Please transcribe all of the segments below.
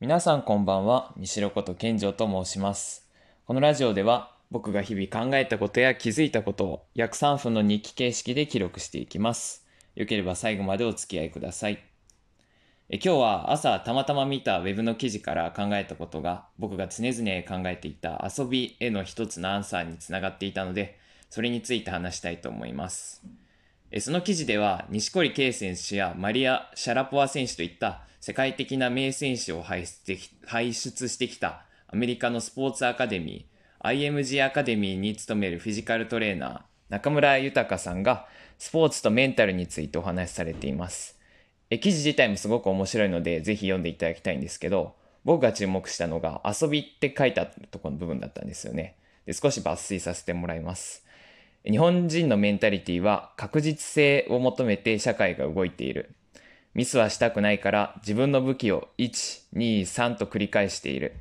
皆さんこんばんは、西ろこと健城と申します。このラジオでは僕が日々考えたことや気づいたことを約3分の日記形式で記録していきます。よければ最後までお付き合いください。え今日は朝たまたま見たウェブの記事から考えたことが僕が常々考えていた遊びへの一つのアンサーにつながっていたので、それについて話したいと思います。その記事では、錦織圭選手やマリア・シャラポワ選手といった世界的な名選手を輩出してき輩出してきたアメリカのスポーツアカデミー、IMG アカデミーに勤めるフィジカルトレーナー、中村豊さんがスポーツとメンタルについてお話しされています。え記事自体もすごく面白いので、ぜひ読んでいただきたいんですけど、僕が注目したのが遊びって書いてあるとこの部分だったんですよね。で少し抜粋させてもらいます。日本人のメンタリティは確実性を求めて社会が動いている。ミスはしたくないから自分の武器を1、2、3と繰り返している。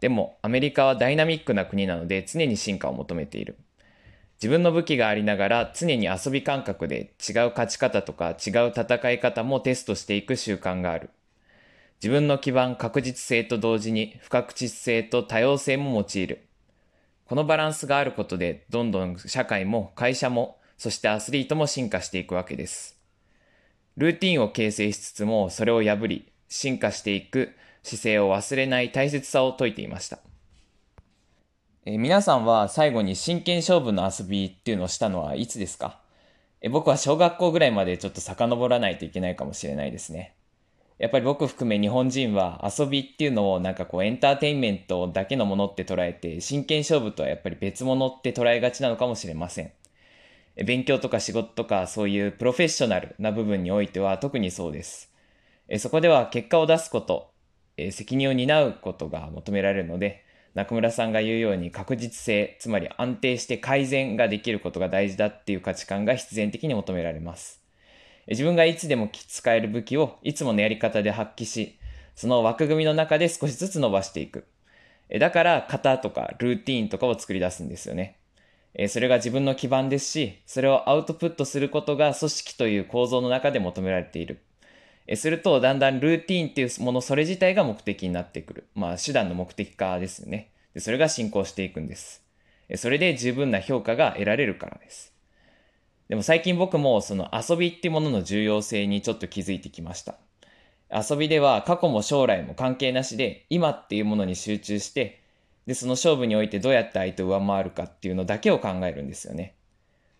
でもアメリカはダイナミックな国なので常に進化を求めている。自分の武器がありながら常に遊び感覚で違う勝ち方とか違う戦い方もテストしていく習慣がある。自分の基盤確実性と同時に不確実性と多様性も用いる。このバランスがあることで、どんどん社会も会社も、そしてアスリートも進化していくわけです。ルーティンを形成しつつも、それを破り、進化していく姿勢を忘れない大切さを説いていました。え皆さんは最後に真剣勝負の遊びっていうのをしたのはいつですか？え僕は小学校ぐらいまでちょっと遡らないといけないかもしれないですね。やっぱり僕含め日本人は遊びっていうのをなんかこうエンターテインメントだけのものって捉えて真剣勝負とはやっぱり別物って捉えがちなのかもしれません。勉強とか仕事とかそういうプロフェッショナルな部分においては特にそうです。そこでは結果を出すこと、責任を担うことが求められるので、中村さんが言うように確実性、つまり安定して改善ができることが大事だっていう価値観が必然的に求められます。自分がいつでも使える武器をいつものやり方で発揮し、その枠組みの中で少しずつ伸ばしていく。だから型とかルーティーンとかを作り出すんですよね。それが自分の基盤ですし、それをアウトプットすることが組織という構造の中で求められている。すると、だんだんルーティーンっていうものそれ自体が目的になってくる。まあ、手段の目的化ですよね。でそれが進行していくんです。それで十分な評価が得られるからです。でも最近僕もその遊びっていうものの重要性にちょっと気づいてきました。遊びでは過去も将来も関係なしで今っていうものに集中してでその勝負においてどうやって相手を上回るかっていうのだけを考えるんですよね。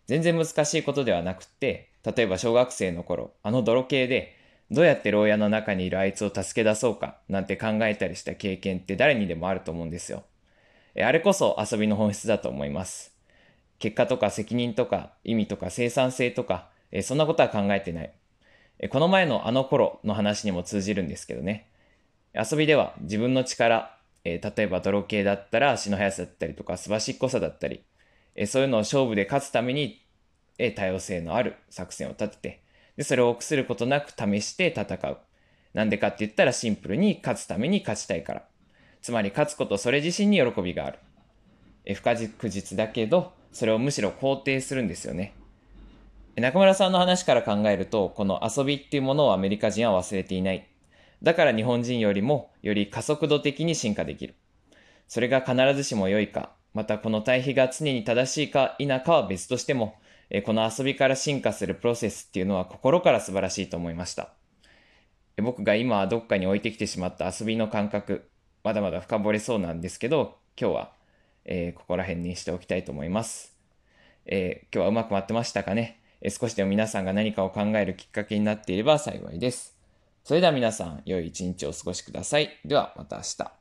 全然難しいことではなくって例えば小学生の頃あの泥系でどうやって牢屋の中にいるあいつを助け出そうかなんて考えたりした経験って誰にでもあると思うんですよ。あれこそ遊びの本質だと思います。結果とか責任とか意味とか生産性とか、えそんなことは考えてない。えこの前のあの頃の話にも通じるんですけどね。遊びでは自分の力、え例えば泥系だったら足の速さだったりとかすばしっこさだったり、えそういうのを勝負で勝つために、え多様性のある作戦を立てて、でそれを臆することなく試して戦う。なんでかって言ったらシンプルに勝つために勝ちたいから。つまり勝つことそれ自身に喜びがある。え不確実だけど、それをむしろ肯定するんですよね。中村さんの話から考えると、この遊びっていうものをアメリカ人は忘れていない。だから日本人よりもより加速度的に進化できる。それが必ずしも良いか、またこの対比が常に正しいか否かは別としても、この遊びから進化するプロセスっていうのは心から素晴らしいと思いました。僕が今どっかに置いてきてしまった遊びの感覚、まだまだ深掘れそうなんですけど、今日はえーここら辺にしておきたいと思います。えー今日はうまく待ってましたかね、えー少しでも皆さんが何かを考えるきっかけになっていれば幸いです。それでは皆さん、良い一日をお過ごしください。ではまた明日。